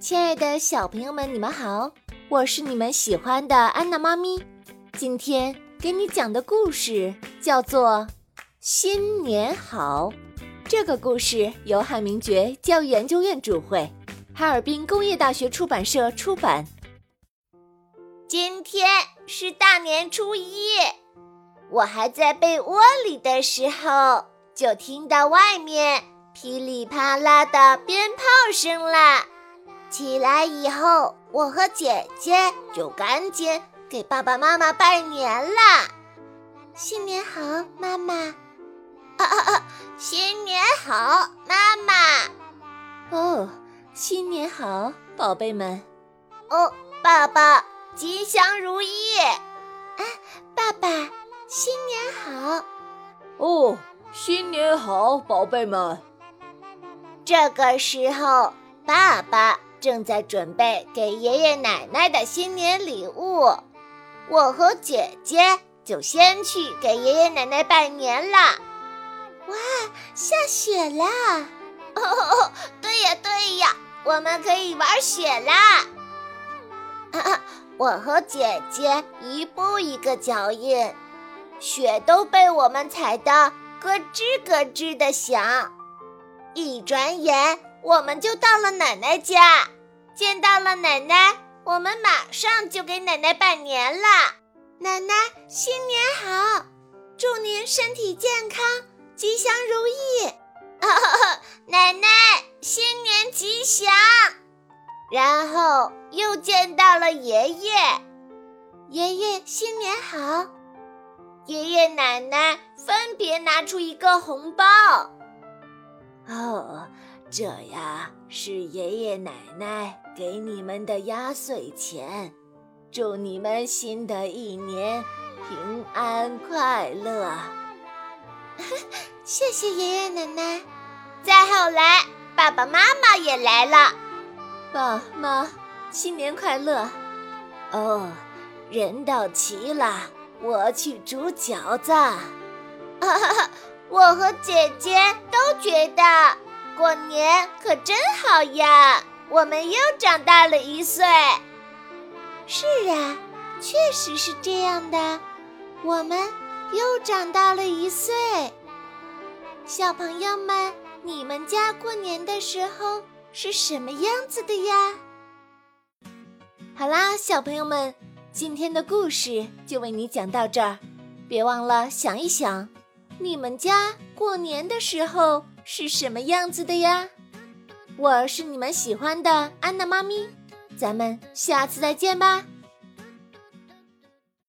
亲爱的小朋友们，你们好，我是你们喜欢的安娜妈咪。今天给你讲的故事叫做《新年好》。这个故事由汉明觉教育研究院主会，哈尔滨工业大学出版社出版。今天是大年初一，我还在被窝里的时候，就听到外面噼里啪啦的鞭炮声啦。起来以后，我和姐姐就赶紧给爸爸妈妈拜年啦！新年好，妈妈！啊啊啊！新年好，妈妈！哦，新年好，宝贝们！哦，爸爸，吉祥如意！啊，爸爸，新年好！哦，新年好，宝贝们！这个时候，爸爸。正在准备给爷爷奶奶的新年礼物，我和姐姐就先去给爷爷奶奶拜年啦。哇，下雪啦！哦，对呀对呀，我们可以玩雪啦！我和姐姐一步一个脚印，雪都被我们踩得咯吱咯吱的响。一转眼。我们就到了奶奶家，见到了奶奶，我们马上就给奶奶拜年了。奶奶新年好，祝您身体健康，吉祥如意。奶奶新年吉祥。然后又见到了爷爷，爷爷新年好。爷爷奶奶分别拿出一个红包。这呀是爷爷奶奶给你们的压岁钱，祝你们新的一年平安快乐。谢谢爷爷奶奶。再后来，爸爸妈妈也来了。爸妈，新年快乐。哦，人到齐了，我去煮饺子。我和姐姐都觉得。过年可真好呀！我们又长大了一岁。是啊，确实是这样的，我们又长大了一岁。小朋友们，你们家过年的时候是什么样子的呀？好啦，小朋友们，今天的故事就为你讲到这儿。别忘了想一想，你们家过年的时候。是什么样子的呀？我是你们喜欢的安娜妈咪，咱们下次再见吧。